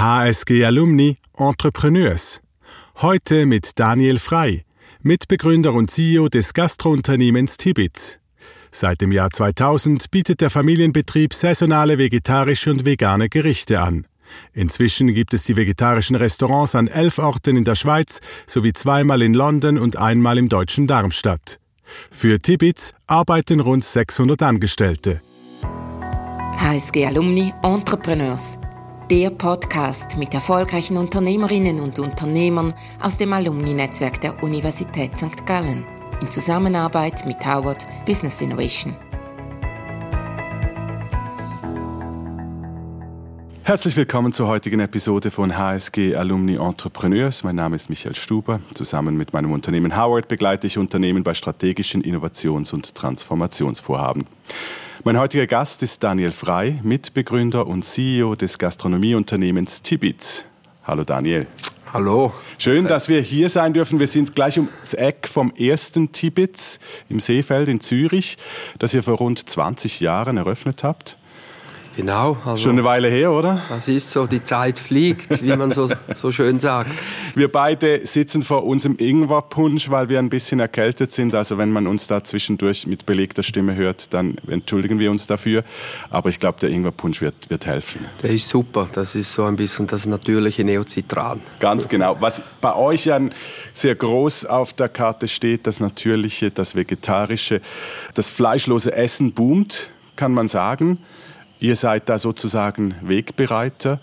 HSG Alumni Entrepreneurs. Heute mit Daniel Frei, Mitbegründer und CEO des Gastrounternehmens Tibitz. Seit dem Jahr 2000 bietet der Familienbetrieb saisonale vegetarische und vegane Gerichte an. Inzwischen gibt es die vegetarischen Restaurants an elf Orten in der Schweiz sowie zweimal in London und einmal im deutschen Darmstadt. Für Tibitz arbeiten rund 600 Angestellte. HSG Alumni Entrepreneurs. Der Podcast mit erfolgreichen Unternehmerinnen und Unternehmern aus dem Alumni-Netzwerk der Universität St. Gallen in Zusammenarbeit mit Howard Business Innovation. Herzlich willkommen zur heutigen Episode von HSG Alumni Entrepreneurs. Mein Name ist Michael Stuber. Zusammen mit meinem Unternehmen Howard begleite ich Unternehmen bei strategischen Innovations- und Transformationsvorhaben. Mein heutiger Gast ist Daniel Frei, Mitbegründer und CEO des Gastronomieunternehmens Tibit. Hallo Daniel. Hallo. Schön, dass wir hier sein dürfen. Wir sind gleich ums Eck vom ersten Tibits im Seefeld in Zürich, das ihr vor rund 20 Jahren eröffnet habt. Genau. Also Schon eine Weile her, oder? Das ist so, die Zeit fliegt, wie man so, so schön sagt. Wir beide sitzen vor unserem Ingwerpunsch, weil wir ein bisschen erkältet sind. Also wenn man uns da zwischendurch mit belegter Stimme hört, dann entschuldigen wir uns dafür. Aber ich glaube, der Ingwerpunsch wird, wird helfen. Der ist super. Das ist so ein bisschen das natürliche Neozitran. Ganz genau. Was bei euch ja sehr groß auf der Karte steht, das natürliche, das vegetarische, das fleischlose Essen boomt, kann man sagen. Ihr seid da sozusagen Wegbereiter.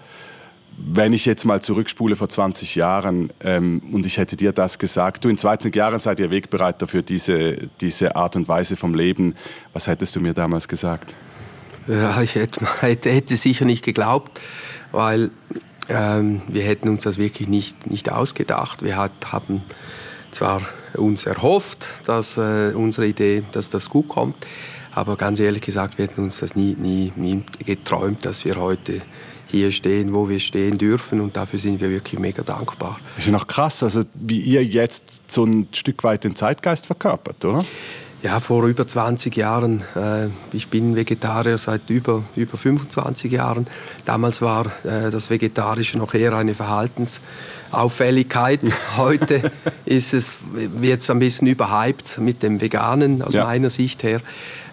Wenn ich jetzt mal zurückspule vor 20 Jahren ähm, und ich hätte dir das gesagt, du in 20 Jahren seid ihr Wegbereiter für diese, diese Art und Weise vom Leben, was hättest du mir damals gesagt? Ja, ich hätte, hätte, sicher nicht geglaubt, weil ähm, wir hätten uns das wirklich nicht, nicht ausgedacht. Wir hat, haben zwar uns erhofft, dass äh, unsere Idee, dass das gut kommt, aber ganz ehrlich gesagt, wir hätten uns das nie, nie, nie geträumt, dass wir heute hier stehen, wo wir stehen dürfen. Und dafür sind wir wirklich mega dankbar. Das ist ja noch krass, also wie ihr jetzt so ein Stück weit den Zeitgeist verkörpert, oder? Ja, vor über 20 Jahren. Äh, ich bin Vegetarier seit über, über 25 Jahren. Damals war äh, das Vegetarische noch eher eine Verhaltensauffälligkeit. Heute ist es, wird es ein bisschen überhyped mit dem Veganen aus ja. meiner Sicht her.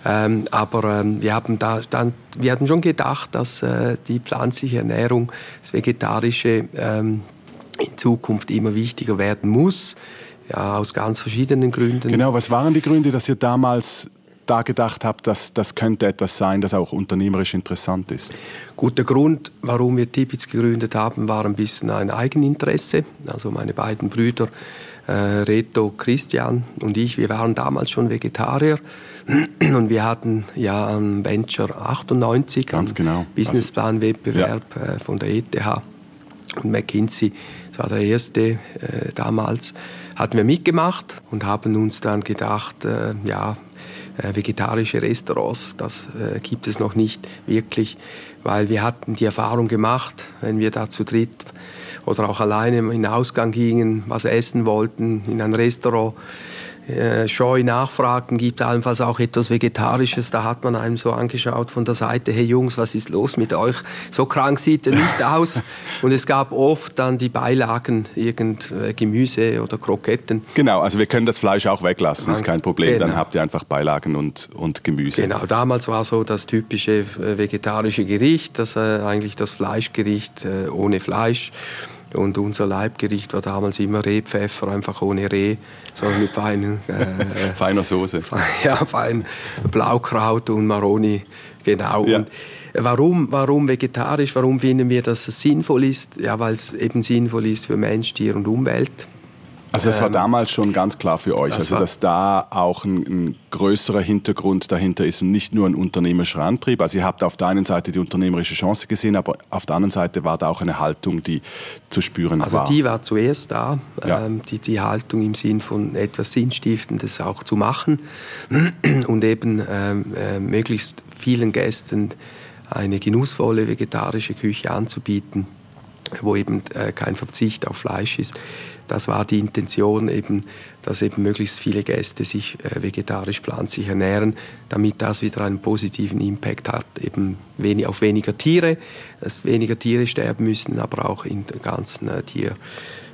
Ähm, aber ähm, wir, haben da, dann, wir hatten schon gedacht, dass äh, die pflanzliche Ernährung, das Vegetarische ähm, in Zukunft immer wichtiger werden muss. Ja, aus ganz verschiedenen Gründen. Genau, was waren die Gründe, dass ihr damals da gedacht habt, dass das könnte etwas sein, das auch unternehmerisch interessant ist? Gut, der Grund, warum wir Tipitz gegründet haben, war ein bisschen ein Eigeninteresse. Also meine beiden Brüder, äh, Reto, Christian und ich, wir waren damals schon Vegetarier und wir hatten ja am Venture 98, Ganz genau. Businessplan-Wettbewerb also, äh, von der ETH und McKinsey, das war der erste äh, damals, hatten wir mitgemacht und haben uns dann gedacht, äh, ja, äh, vegetarische Restaurants, das äh, gibt es noch nicht wirklich, weil wir hatten die Erfahrung gemacht, wenn wir da zu dritt oder auch alleine in den Ausgang gingen, was essen wollten, in ein Restaurant, äh, scheu nachfragten, gibt allenfalls auch etwas Vegetarisches. Da hat man einem so angeschaut von der Seite, hey Jungs, was ist los mit euch? So krank sieht er nicht aus. Und es gab oft dann die Beilagen, irgend äh, Gemüse oder Kroketten. Genau, also wir können das Fleisch auch weglassen, ist kein Problem. Genau. Dann habt ihr einfach Beilagen und, und Gemüse. Genau, damals war so das typische äh, vegetarische Gericht, das äh, eigentlich das Fleischgericht ohne Fleisch. Und unser Leibgericht war damals immer Rehpfeffer, einfach ohne Reh, sondern mit feinen, äh, feiner Soße. Ja, fein Blaukraut und Maroni, genau. Ja. Und warum, warum vegetarisch? Warum finden wir, dass es sinnvoll ist? Ja, weil es eben sinnvoll ist für Mensch, Tier und Umwelt. Also das war ähm, damals schon ganz klar für euch, das also dass da auch ein, ein, größerer Hintergrund dahinter ist und nicht nur ein unternehmerischer Antrieb. Also ihr habt auf der einen Seite die unternehmerische Chance gesehen, aber auf der anderen Seite war da auch eine Haltung, die zu spüren also war. Also die war zuerst da, ja. ähm, die, die Haltung im Sinn von etwas Sinnstiftendes auch zu machen und eben ähm, äh, möglichst vielen Gästen eine genussvolle vegetarische Küche anzubieten wo eben äh, kein Verzicht auf Fleisch ist. Das war die Intention eben, dass eben möglichst viele Gäste sich äh, vegetarisch-pflanzlich ernähren, damit das wieder einen positiven Impact hat, eben wenig, auf weniger Tiere, dass weniger Tiere sterben müssen, aber auch in der ganzen äh, Tier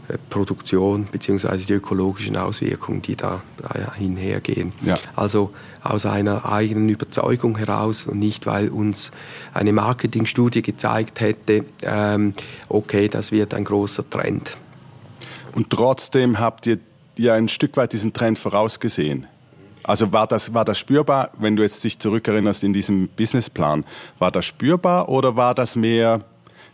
äh, Produktion bzw. die ökologischen Auswirkungen, die da, da hinhergehen. Ja. Also aus einer eigenen Überzeugung heraus und nicht, weil uns eine Marketingstudie gezeigt hätte, ähm, okay, das wird ein großer Trend. Und trotzdem habt ihr ja ein Stück weit diesen Trend vorausgesehen. Also war das, war das spürbar, wenn du jetzt dich zurückerinnerst in diesem Businessplan, war das spürbar oder war das mehr,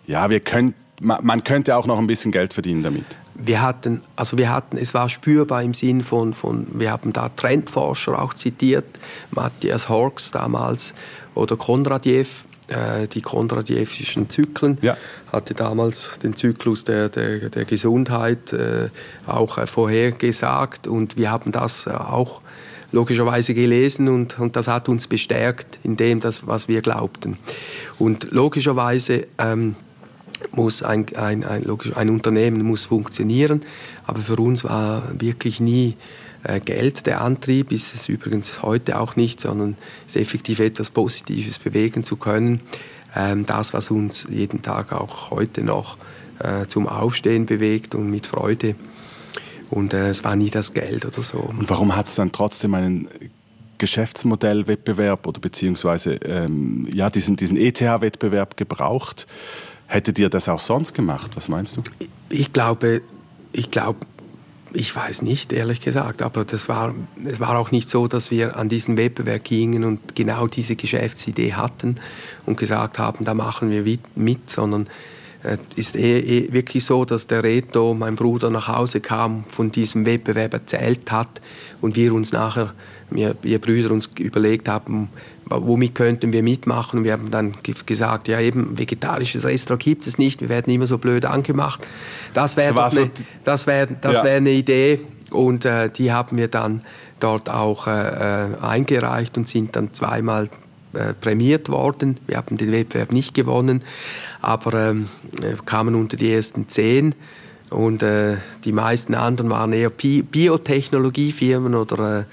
ja, wir können, man könnte auch noch ein bisschen Geld verdienen damit? wir hatten, also wir hatten, es war spürbar im Sinn von, von wir haben da Trendforscher auch zitiert, Matthias Horks damals oder Kondratjew, äh, die kondratjewischen Zyklen, ja. hatte damals den Zyklus der, der, der Gesundheit äh, auch äh, vorhergesagt und wir haben das äh, auch logischerweise gelesen und, und das hat uns bestärkt in dem, das, was wir glaubten. Und logischerweise ähm, muss ein, ein, ein, logisch, ein Unternehmen muss funktionieren, aber für uns war wirklich nie Geld der Antrieb, ist es übrigens heute auch nicht, sondern es effektiv etwas Positives bewegen zu können. Ähm, das, was uns jeden Tag auch heute noch äh, zum Aufstehen bewegt und mit Freude. Und äh, es war nie das Geld oder so. Und warum hat es dann trotzdem einen Geschäftsmodellwettbewerb oder beziehungsweise ähm, ja, diesen, diesen ETH-Wettbewerb gebraucht? Hättet ihr das auch sonst gemacht? Was meinst du? Ich glaube, ich glaube, ich weiß nicht, ehrlich gesagt, aber das war, es war auch nicht so, dass wir an diesen Wettbewerb gingen und genau diese Geschäftsidee hatten und gesagt haben, da machen wir mit, sondern es äh, ist eh, eh wirklich so, dass der Reto, mein Bruder, nach Hause kam, von diesem Wettbewerb erzählt hat und wir uns nachher, wir, wir Brüder uns überlegt haben, womit könnten wir mitmachen? Und wir haben dann gesagt, ja eben, vegetarisches Restaurant gibt es nicht, wir werden immer so blöd angemacht. Das wäre das, eine, das wär, das ja. wär eine Idee und äh, die haben wir dann dort auch äh, äh eingereicht und sind dann zweimal äh, prämiert worden. Wir haben den Wettbewerb nicht gewonnen, aber ähm, kamen unter die ersten zehn. Und äh, die meisten anderen waren eher Biotechnologiefirmen oder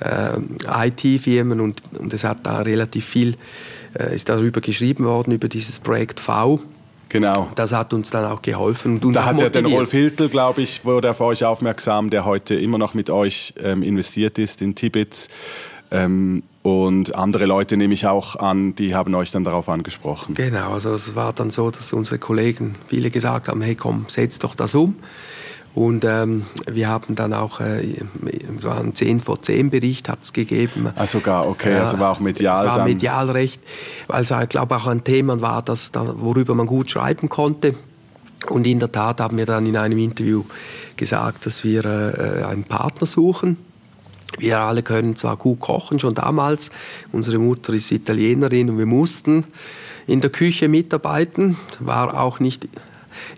äh, äh IT-Firmen und, und es hat da relativ viel, äh, ist darüber geschrieben worden, über dieses Projekt V. Genau. Das hat uns dann auch geholfen. Und uns da hat ja den Rolf Hiltel, glaube ich, wurde er für euch aufmerksam, der heute immer noch mit euch ähm, investiert ist in Tibet. Ähm, und andere Leute nehme ich auch an, die haben euch dann darauf angesprochen. Genau, also es war dann so, dass unsere Kollegen viele gesagt haben, hey komm, setz doch das um. Und ähm, wir haben dann auch, äh, so einen 10 vor 10 Bericht hat es gegeben. Ah, sogar, okay, also war auch medial Es war dann. medial recht, weil es, ich glaube, auch ein Thema war, das, worüber man gut schreiben konnte. Und in der Tat haben wir dann in einem Interview gesagt, dass wir äh, einen Partner suchen wir alle können zwar gut kochen, schon damals. Unsere Mutter ist Italienerin und wir mussten in der Küche mitarbeiten. War auch nicht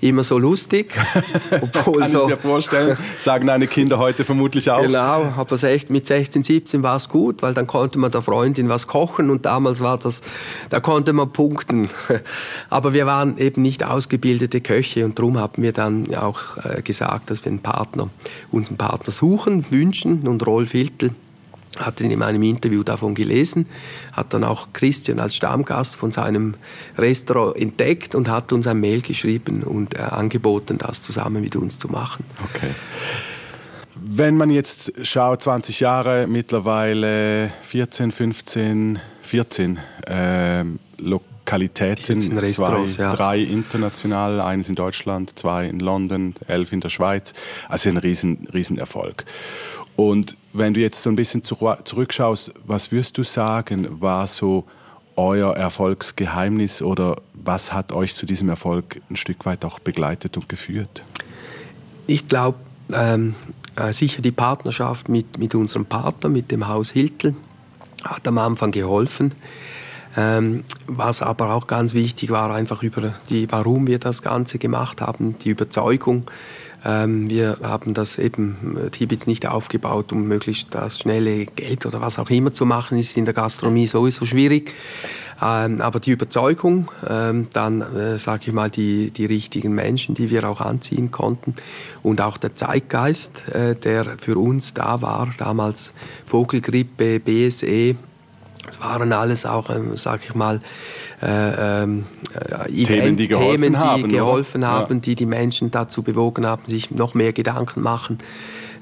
immer so lustig. Obwohl Kann so, ich mir vorstellen. Sagen deine Kinder heute vermutlich auch. Genau, aber echt mit 16, 17 war es gut, weil dann konnte man der Freundin was kochen und damals war das, da konnte man punkten. Aber wir waren eben nicht ausgebildete Köche und darum haben wir dann auch äh, gesagt, dass wir einen Partner, unseren Partner suchen, wünschen und Rolf Hiltel hat in meinem Interview davon gelesen, hat dann auch Christian als Stammgast von seinem Restaurant entdeckt und hat uns ein Mail geschrieben und äh, angeboten, das zusammen mit uns zu machen. Okay. Wenn man jetzt schaut, 20 Jahre, mittlerweile 14, 15, 14 äh, Lokalitäten, 14 zwei, ja. drei international, eines in Deutschland, zwei in London, elf in der Schweiz, also ein riesen, riesen Erfolg. Und wenn du jetzt so ein bisschen zurückschaust, was würdest du sagen, war so euer Erfolgsgeheimnis oder was hat euch zu diesem Erfolg ein Stück weit auch begleitet und geführt? Ich glaube, ähm, äh, sicher die Partnerschaft mit, mit unserem Partner, mit dem Haus Hiltel, hat am Anfang geholfen. Ähm, was aber auch ganz wichtig war, einfach über die, warum wir das Ganze gemacht haben, die Überzeugung. Ähm, wir haben das eben äh, Tibits nicht aufgebaut, um möglichst das schnelle Geld oder was auch immer zu machen, ist in der Gastronomie sowieso schwierig. Ähm, aber die Überzeugung, ähm, dann äh, sage ich mal die, die richtigen Menschen, die wir auch anziehen konnten und auch der Zeitgeist, äh, der für uns da war, damals Vogelgrippe, BSE, es waren alles auch, ähm, sage ich mal, äh, ähm, äh, Events, Themen, die geholfen Themen, die haben, geholfen haben die die Menschen dazu bewogen haben, sich noch mehr Gedanken machen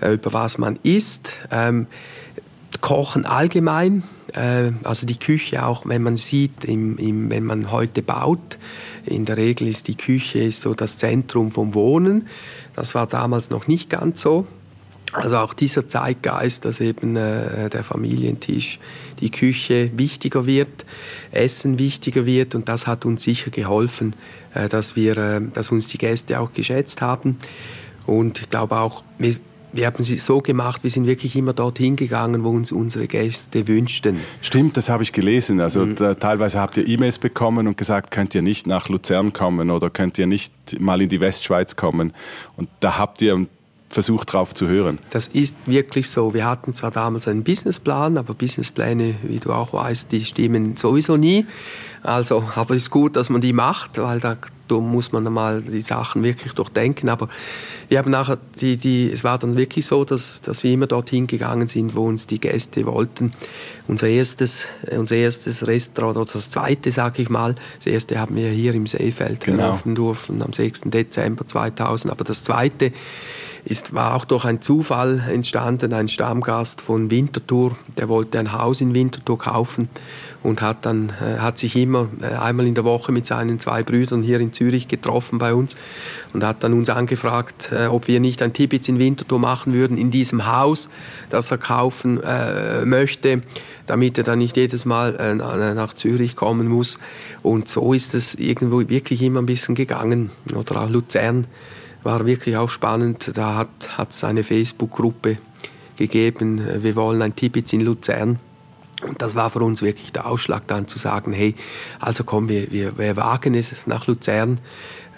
äh, über was man isst. Ähm, Kochen allgemein, äh, also die Küche auch, wenn man sieht, im, im, wenn man heute baut, in der Regel ist die Küche ist so das Zentrum vom Wohnen. Das war damals noch nicht ganz so. Also auch dieser Zeitgeist, dass eben äh, der Familientisch, die Küche wichtiger wird, Essen wichtiger wird und das hat uns sicher geholfen, äh, dass wir, äh, dass uns die Gäste auch geschätzt haben und ich glaube auch, wir, wir haben sie so gemacht, wir sind wirklich immer dorthin gegangen, wo uns unsere Gäste wünschten. Stimmt, das habe ich gelesen. Also mhm. da, teilweise habt ihr E-Mails bekommen und gesagt, könnt ihr nicht nach Luzern kommen oder könnt ihr nicht mal in die Westschweiz kommen. Und da habt ihr versucht drauf zu hören. Das ist wirklich so. Wir hatten zwar damals einen Businessplan, aber Businesspläne, wie du auch weißt, die stimmen sowieso nie. Also, aber es ist gut, dass man die macht, weil da, muss man mal die Sachen wirklich durchdenken. Aber wir haben nachher die, die, es war dann wirklich so, dass, dass wir immer dorthin gegangen sind, wo uns die Gäste wollten. Unser erstes, unser erstes Restaurant oder das zweite, sage ich mal, das erste haben wir hier im Seefeld genau. eröffnen dürfen am 6. Dezember 2000. Aber das zweite ist, war auch durch einen Zufall entstanden. Ein Stammgast von Winterthur, der wollte ein Haus in Winterthur kaufen und hat dann äh, hat sich immer äh, einmal in der Woche mit seinen zwei Brüdern hier in Zürich getroffen bei uns und hat dann uns angefragt, äh, ob wir nicht ein Tibitz in Winterthur machen würden in diesem Haus, das er kaufen äh, möchte, damit er dann nicht jedes Mal äh, nach Zürich kommen muss. Und so ist es irgendwo wirklich immer ein bisschen gegangen. Oder auch Luzern war wirklich auch spannend. Da hat es eine Facebook-Gruppe gegeben, wir wollen ein Tibitz in Luzern. Und das war für uns wirklich der Ausschlag dann zu sagen, hey, also komm, wir, wir, wir wagen es nach Luzern,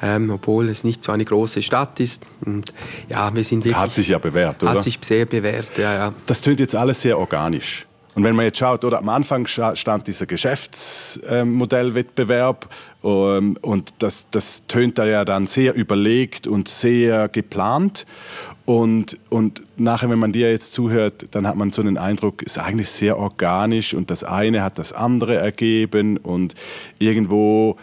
ähm, obwohl es nicht so eine große Stadt ist. Und ja, wir sind wirklich... Hat sich ja bewährt, oder? Hat sich sehr bewährt, ja, ja. Das tönt jetzt alles sehr organisch. Und wenn man jetzt schaut, oder am Anfang stand dieser Geschäftsmodellwettbewerb ähm, und das, das tönt da ja dann sehr überlegt und sehr geplant. Und, und nachher, wenn man dir jetzt zuhört, dann hat man so einen Eindruck, es ist eigentlich sehr organisch und das eine hat das andere ergeben und irgendwo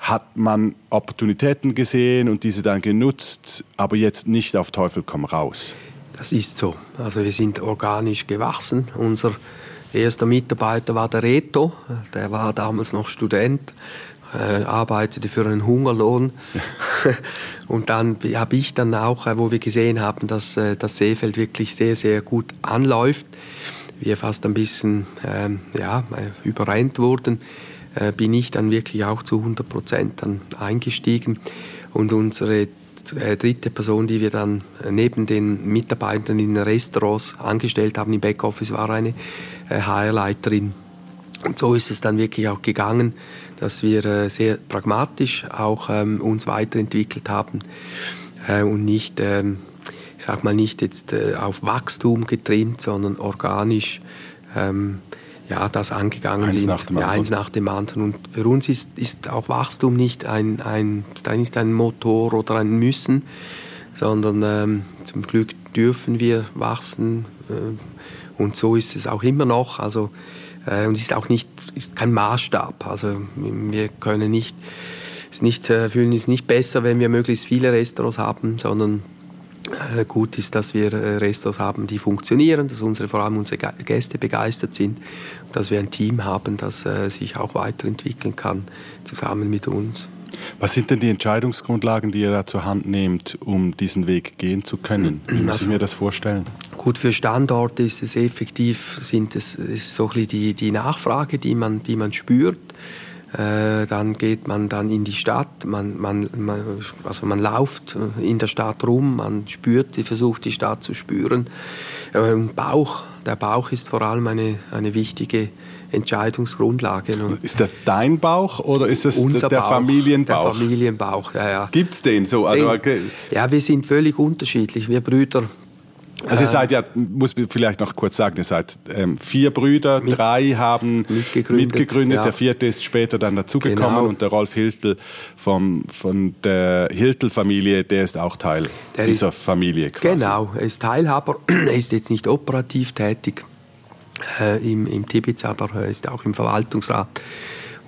hat man Opportunitäten gesehen und diese dann genutzt, aber jetzt nicht auf Teufel komm raus. Das ist so. Also wir sind organisch gewachsen. Unser erster Mitarbeiter war der Reto, der war damals noch Student, äh, arbeitete für einen Hungerlohn. und dann habe ich dann auch, äh, wo wir gesehen haben, dass äh, das Seefeld wirklich sehr, sehr gut anläuft, wir fast ein bisschen ähm, ja, äh, überrennt wurden, äh, bin ich dann wirklich auch zu 100 Prozent dann eingestiegen. Und unsere äh, dritte Person, die wir dann äh, neben den Mitarbeitern in Restaurants angestellt haben im Backoffice, war eine HR-Leiterin. Äh, Und so ist es dann wirklich auch gegangen, dass wir sehr pragmatisch auch ähm, uns weiterentwickelt haben und nicht, ähm, ich sag mal, nicht jetzt auf Wachstum getrimmt, sondern organisch ähm, ja, das angegangen eins sind. Nach dem ja, eins nach dem anderen. Und für uns ist, ist auch Wachstum nicht ein, ein, nicht ein Motor oder ein Müssen, sondern ähm, zum Glück dürfen wir wachsen. Äh, und so ist es auch immer noch. Also, äh, und es ist auch nicht, ist kein Maßstab. Also wir können nicht, es nicht, äh, fühlen uns nicht besser, wenn wir möglichst viele Restaurants haben, sondern gut ist, dass wir äh, Restos haben, die funktionieren, dass unsere, vor allem unsere Gäste begeistert sind, dass wir ein Team haben, das äh, sich auch weiterentwickeln kann, zusammen mit uns. Was sind denn die Entscheidungsgrundlagen, die ihr da zur Hand nehmt, um diesen Weg gehen zu können? Wie muss also, ich mir das vorstellen? Gut, für Standorte ist es effektiv, sind es, ist so die, die Nachfrage, die man, die man spürt. Äh, dann geht man dann in die Stadt, man, man, man, also man läuft in der Stadt rum, man spürt, versucht die Stadt zu spüren. Äh, Bauch, der Bauch ist vor allem eine, eine wichtige Entscheidungsgrundlage. Und ist das dein Bauch oder ist es der Bauch, Familienbauch? Der Familienbauch, ja, ja. Gibt es den so? Also, okay. Ja, wir sind völlig unterschiedlich. Wir Brüder also ihr seid ja, muss man vielleicht noch kurz sagen, ihr seid ähm, vier Brüder, mit, drei haben mitgegründet, mitgegründet ja. der vierte ist später dann dazugekommen genau. und der Rolf Hiltel vom, von der Hiltel-Familie, der ist auch Teil der dieser ist, Familie quasi. Genau, er ist Teilhaber, er ist jetzt nicht operativ tätig äh, im, im Tibitz, aber er ist auch im Verwaltungsrat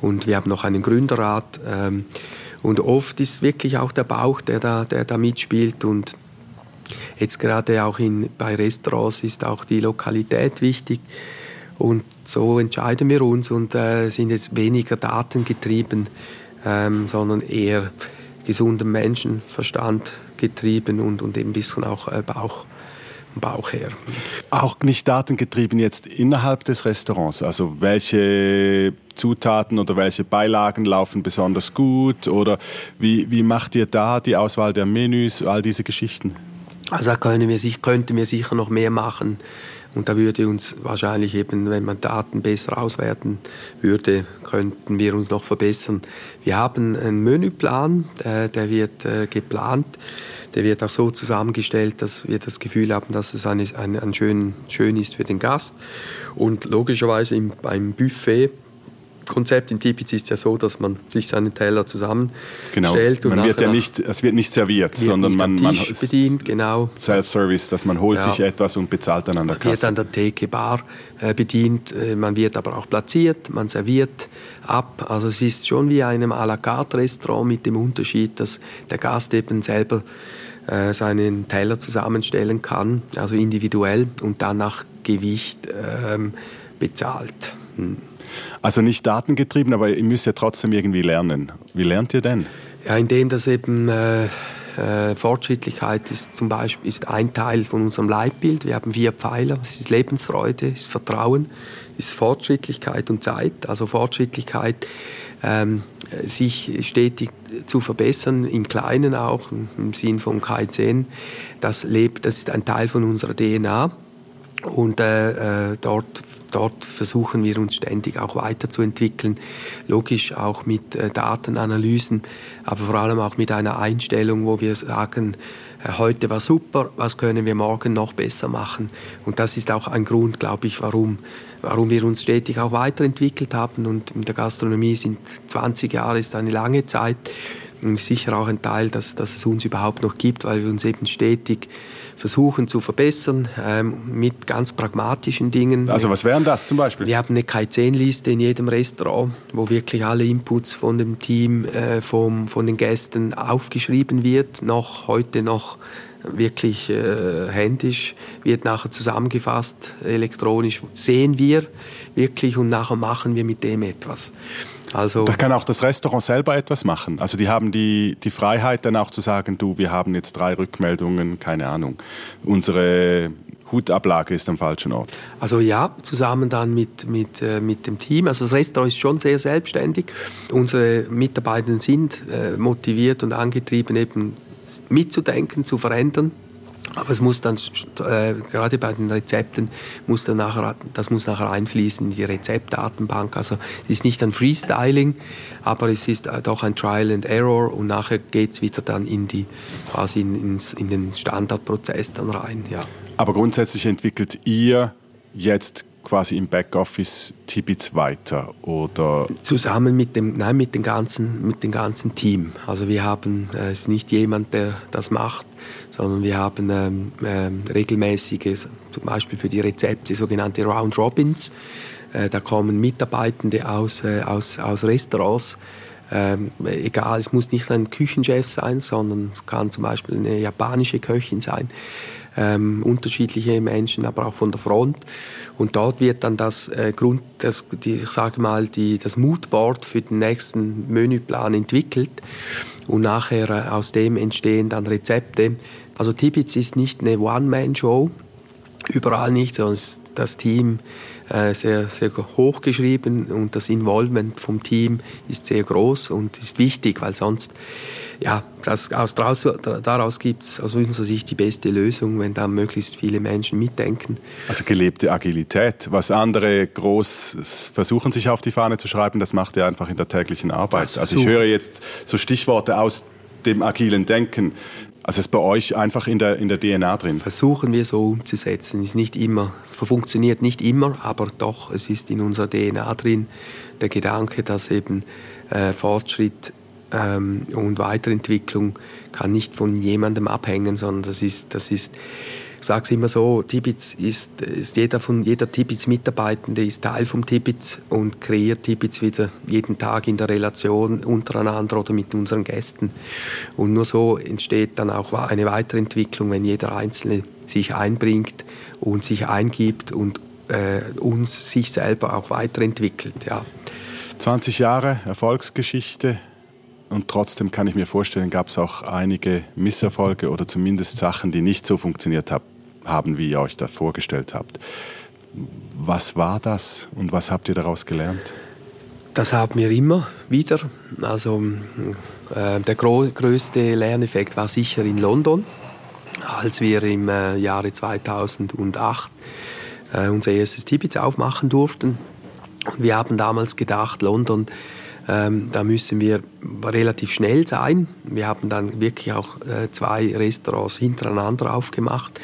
und wir haben noch einen Gründerrat ähm, und oft ist wirklich auch der Bauch, der da, der da mitspielt und Jetzt gerade auch in, bei Restaurants ist auch die Lokalität wichtig. Und so entscheiden wir uns und äh, sind jetzt weniger datengetrieben, ähm, sondern eher gesundem Menschenverstand getrieben und, und ein bisschen auch äh, Bauch, Bauch her. Auch nicht datengetrieben jetzt innerhalb des Restaurants. Also welche Zutaten oder welche Beilagen laufen besonders gut oder wie, wie macht ihr da die Auswahl der Menüs, all diese Geschichten? Also da können wir, könnten wir sicher noch mehr machen. Und da würde uns wahrscheinlich eben, wenn man Daten besser auswerten würde, könnten wir uns noch verbessern. Wir haben einen Menüplan, der wird äh, geplant. Der wird auch so zusammengestellt, dass wir das Gefühl haben, dass es ein, ein, ein schön, schön ist für den Gast. Und logischerweise im, beim Buffet Konzept in Tipitz ist ja so, dass man sich seinen Teller zusammenstellt. Genau, man wird ja nicht, es wird nicht serviert, wird sondern nicht man, man bedient, genau. Self-Service, dass man holt ja. sich etwas und bezahlt dann an der Kasse. Man wird an der Theke Bar äh, bedient, äh, man wird aber auch platziert, man serviert ab. Also es ist schon wie einem à la carte Restaurant mit dem Unterschied, dass der Gast eben selber äh, seinen Teller zusammenstellen kann, also individuell und dann nach Gewicht ähm, bezahlt. Hm. Also nicht datengetrieben, aber ihr müsst ja trotzdem irgendwie lernen. Wie lernt ihr denn? Ja, indem das eben äh, äh, Fortschrittlichkeit ist zum Beispiel ist ein Teil von unserem Leitbild. Wir haben vier Pfeiler. Es ist Lebensfreude, es ist Vertrauen, es ist Fortschrittlichkeit und Zeit. Also Fortschrittlichkeit, ähm, sich stetig zu verbessern, im Kleinen auch, im Sinn von Kaizen. Das lebt, das ist ein Teil von unserer DNA. Und äh, äh, dort dort versuchen wir uns ständig auch weiterzuentwickeln. Logisch auch mit äh, Datenanalysen, aber vor allem auch mit einer Einstellung, wo wir sagen, äh, heute war super, was können wir morgen noch besser machen? Und das ist auch ein Grund, glaube ich, warum, warum wir uns stetig auch weiterentwickelt haben. Und in der Gastronomie sind 20 Jahre ist eine lange Zeit und sicher auch ein Teil, dass, dass es uns überhaupt noch gibt, weil wir uns eben stetig versuchen zu verbessern ähm, mit ganz pragmatischen Dingen. Also was wären das zum Beispiel? Wir haben eine K10-Liste in jedem Restaurant, wo wirklich alle Inputs von dem Team, äh, vom, von den Gästen aufgeschrieben wird, noch heute noch wirklich äh, händisch, wird nachher zusammengefasst, elektronisch sehen wir wirklich und nachher machen wir mit dem etwas. Also da kann auch das Restaurant selber etwas machen. Also die haben die, die Freiheit dann auch zu sagen, du, wir haben jetzt drei Rückmeldungen, keine Ahnung. Unsere Hutablage ist am falschen Ort. Also ja, zusammen dann mit, mit, äh, mit dem Team. Also das Restaurant ist schon sehr selbstständig. Unsere Mitarbeiter sind äh, motiviert und angetrieben, eben mitzudenken, zu verändern. Aber es muss dann, äh, gerade bei den Rezepten, muss dann nachher, das muss nachher einfließen in die Rezeptdatenbank. Also es ist nicht ein Freestyling, aber es ist äh, doch ein Trial and Error und nachher geht es wieder dann in, die, quasi in, ins, in den Standardprozess dann rein. Ja. Aber grundsätzlich entwickelt ihr jetzt quasi im Backoffice Tibits weiter oder zusammen mit dem nein mit dem ganzen mit dem ganzen Team. Also wir haben äh, es ist nicht jemand der das macht, sondern wir haben ähm, ähm, regelmäßige zum Beispiel für die Rezepte sogenannte Round Robins. Äh, da kommen Mitarbeitende aus äh, aus aus Restaurants ähm, egal, es muss nicht ein Küchenchef sein, sondern es kann zum Beispiel eine japanische Köchin sein, ähm, unterschiedliche Menschen, aber auch von der Front. Und dort wird dann das äh, Grund, das, die, ich sage mal, die, das Moodboard für den nächsten Menüplan entwickelt. Und nachher äh, aus dem entstehen dann Rezepte. Also Tibitz ist nicht eine One-Man-Show, überall nicht, sondern das Team äh, sehr, sehr hoch geschrieben und das Involvement vom Team ist sehr groß und ist wichtig, weil sonst, ja, das, aus, daraus, daraus gibt es aus unserer Sicht die beste Lösung, wenn da möglichst viele Menschen mitdenken. Also gelebte Agilität, was andere groß versuchen, sich auf die Fahne zu schreiben, das macht ihr einfach in der täglichen Arbeit. Also ich höre jetzt so Stichworte aus dem agilen Denken. Also ist bei euch einfach in der, in der DNA drin? Versuchen wir so umzusetzen. Ist nicht immer, funktioniert nicht immer, aber doch, es ist in unserer DNA drin. Der Gedanke, dass eben äh, Fortschritt ähm, und Weiterentwicklung kann nicht von jemandem abhängen, sondern das ist, das ist sage es immer so, Tibitz ist, ist jeder von jeder Tibitz-Mitarbeitende ist Teil vom Tibitz und kreiert Tibitz wieder jeden Tag in der Relation untereinander oder mit unseren Gästen. Und nur so entsteht dann auch eine Weiterentwicklung, wenn jeder Einzelne sich einbringt und sich eingibt und äh, uns sich selber auch weiterentwickelt. Ja. 20 Jahre Erfolgsgeschichte. Und trotzdem kann ich mir vorstellen, gab es auch einige Misserfolge oder zumindest Sachen, die nicht so funktioniert haben haben, wie ihr euch das vorgestellt habt. Was war das und was habt ihr daraus gelernt? Das haben wir immer wieder. Also äh, der größte Lerneffekt war sicher in London, als wir im äh, Jahre 2008 äh, unser erstes Tibitz aufmachen durften. Wir haben damals gedacht, London, ähm, da müssen wir relativ schnell sein. Wir haben dann wirklich auch äh, zwei Restaurants hintereinander aufgemacht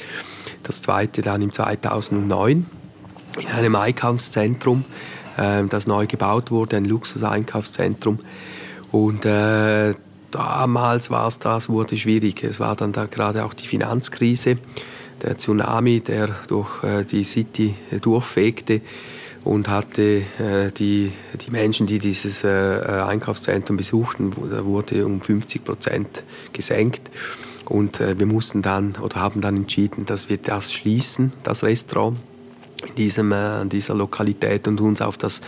das zweite dann im 2009 in einem Einkaufszentrum, äh, das neu gebaut wurde, ein Luxus-Einkaufszentrum. Und äh, damals war es das, wurde schwierig. Es war dann da gerade auch die Finanzkrise, der Tsunami, der durch äh, die City durchfegte und hatte äh, die, die Menschen, die dieses äh, Einkaufszentrum besuchten, wurde um 50 Prozent gesenkt. Und äh, wir mussten dann oder haben dann entschieden, dass wir das schließen, das Restaurant in diesem, äh, dieser Lokalität und uns auf das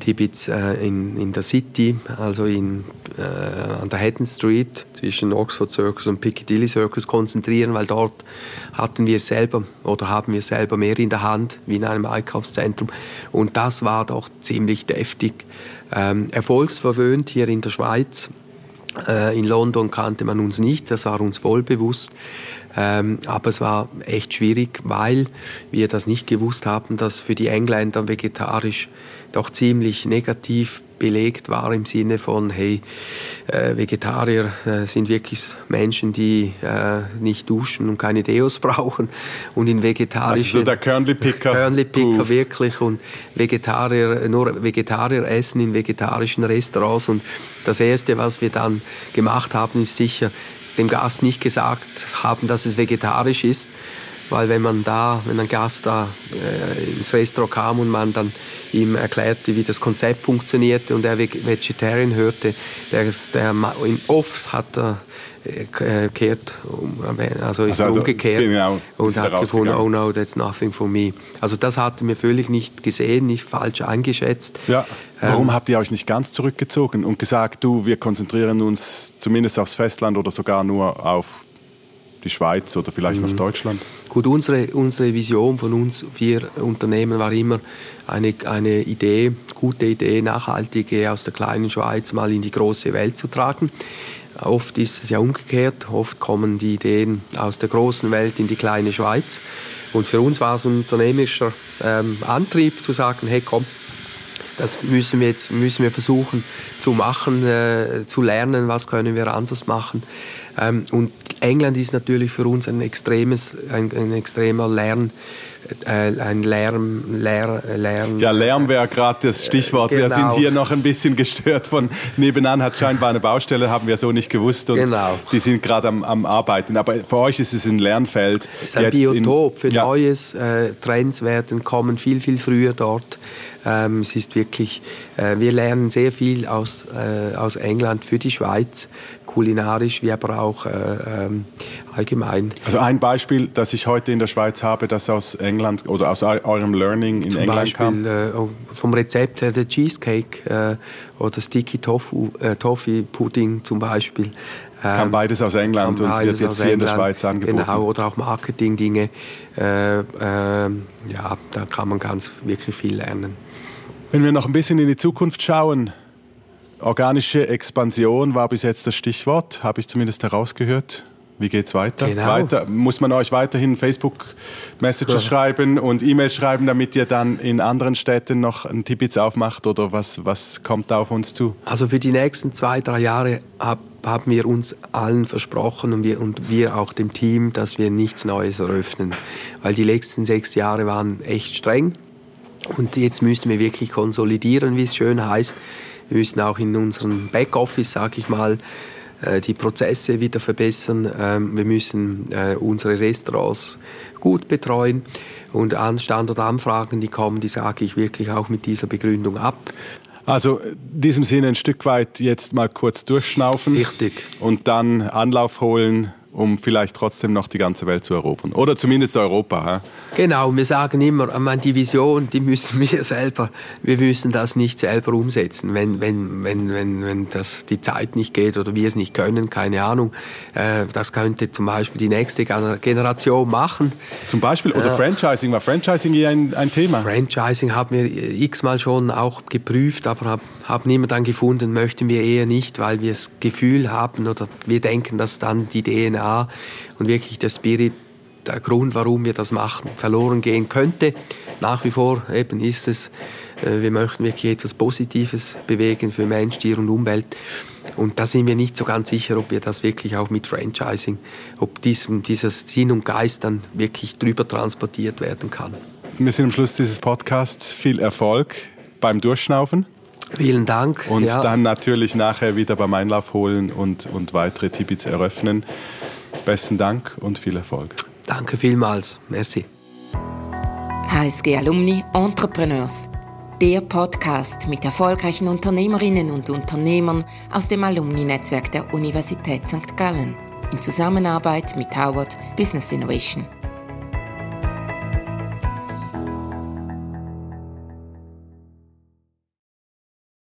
Tibitz äh, in, in der City, also in, äh, an der Hatton Street zwischen Oxford Circus und Piccadilly Circus konzentrieren, weil dort hatten wir selber oder haben wir selber mehr in der Hand wie in einem Einkaufszentrum. Und das war doch ziemlich deftig. Ähm, erfolgsverwöhnt hier in der Schweiz in London kannte man uns nicht, das war uns voll bewusst. Ähm, aber es war echt schwierig, weil wir das nicht gewusst haben, dass für die Engländer vegetarisch doch ziemlich negativ belegt war im Sinne von, hey, äh, Vegetarier äh, sind wirklich Menschen, die äh, nicht duschen und keine Deos brauchen. Und in vegetarischen... Also der Körnli-Picker. Körnli-Picker wirklich. Und Vegetarier, nur Vegetarier essen in vegetarischen Restaurants. Und das Erste, was wir dann gemacht haben, ist sicher dem Gast nicht gesagt haben, dass es vegetarisch ist, weil wenn man da, wenn ein Gast da äh, ins Restaurant kam und man dann ihm erklärte, wie das Konzept funktionierte und er Vegetarian hörte, der, der oft hat er äh, kehrt, also ist also, umgekehrt genau, und hat gefunden, oh no, that's nothing for me. Also das hatten wir völlig nicht gesehen, nicht falsch eingeschätzt. Ja. Warum ähm, habt ihr euch nicht ganz zurückgezogen und gesagt, du, wir konzentrieren uns zumindest aufs Festland oder sogar nur auf die Schweiz oder vielleicht mhm. auf Deutschland? Gut, unsere, unsere Vision von uns vier Unternehmen war immer eine, eine Idee, gute Idee, nachhaltige aus der kleinen Schweiz mal in die große Welt zu tragen. Oft ist es ja umgekehrt, oft kommen die Ideen aus der großen Welt in die kleine Schweiz. Und für uns war es ein unternehmerischer ähm, Antrieb zu sagen, hey komm, das müssen wir jetzt müssen wir versuchen zu machen, äh, zu lernen, was können wir anders machen. Ähm, und England ist natürlich für uns ein extremes, ein, ein extremer Lern, äh, ein Lärm, Lär, Lärm. Ja, Lärm wäre gerade das Stichwort. Genau. Wir sind genau. hier noch ein bisschen gestört von nebenan hat scheinbar eine Baustelle, haben wir so nicht gewusst und genau. die sind gerade am, am Arbeiten. Aber für euch ist es ein Lernfeld. Es ist ein Biotop für ja. Neues. Äh, Trends werden kommen viel viel früher dort. Ähm, es ist wirklich, äh, wir lernen sehr viel aus, äh, aus England für die Schweiz, kulinarisch wie aber auch äh, ähm, allgemein. Also ein Beispiel, das ich heute in der Schweiz habe, das aus England oder aus eurem Learning in Zum England Beispiel, kam? Äh, vom Rezept her der Cheesecake äh, oder Sticky Tofu, äh, Toffee Pudding zum Beispiel. Kam beides aus England und wird jetzt hier England, in der Schweiz angeboten. Genau, oder auch Marketing-Dinge. Äh, äh, ja, da kann man ganz wirklich viel lernen. Wenn wir noch ein bisschen in die Zukunft schauen, organische Expansion war bis jetzt das Stichwort, habe ich zumindest herausgehört. Wie geht es weiter? Genau. weiter? Muss man euch weiterhin Facebook-Messages ja. schreiben und E-Mails schreiben, damit ihr dann in anderen Städten noch ein Tibitz aufmacht oder was, was kommt da auf uns zu? Also für die nächsten zwei, drei Jahre hab, haben wir uns allen versprochen und wir, und wir auch dem Team, dass wir nichts Neues eröffnen. Weil die letzten sechs Jahre waren echt streng und jetzt müssen wir wirklich konsolidieren, wie es schön heißt. Wir müssen auch in unserem Backoffice, sage ich mal, äh, die Prozesse wieder verbessern. Ähm, wir müssen äh, unsere Restaurants gut betreuen und an Standortanfragen, die kommen, die sage ich wirklich auch mit dieser Begründung ab. Also in diesem Sinne ein Stück weit jetzt mal kurz durchschnaufen. Richtig. Und dann Anlauf holen, um vielleicht trotzdem noch die ganze Welt zu erobern. Oder zumindest Europa. Ja? Genau, wir sagen immer, die Vision, die müssen wir selber, wir müssen das nicht selber umsetzen. Wenn, wenn, wenn, wenn, wenn das die Zeit nicht geht oder wir es nicht können, keine Ahnung. Äh, das könnte zum Beispiel die nächste Generation machen. Zum Beispiel, oder äh, Franchising, war Franchising hier ein, ein Thema? Franchising haben wir x-mal schon auch geprüft, aber haben hab niemand dann gefunden, möchten wir eher nicht, weil wir das Gefühl haben oder wir denken, dass dann die DNA DNA und wirklich der Spirit, der Grund, warum wir das machen, verloren gehen könnte. Nach wie vor eben ist es, äh, wir möchten wirklich etwas Positives bewegen für Mensch, Tier und Umwelt. Und da sind wir nicht so ganz sicher, ob wir das wirklich auch mit Franchising, ob diesem, dieses Sinn und Geist dann wirklich drüber transportiert werden kann. Wir sind am Schluss dieses Podcasts. Viel Erfolg beim Durchschnaufen. Vielen Dank. Und ja. dann natürlich nachher wieder beim Einlauf holen und, und weitere Tibits eröffnen. Besten Dank und viel Erfolg. Danke vielmals. Merci. HSG Alumni Entrepreneurs. Der Podcast mit erfolgreichen Unternehmerinnen und Unternehmern aus dem Alumni-Netzwerk der Universität St. Gallen in Zusammenarbeit mit Howard Business Innovation.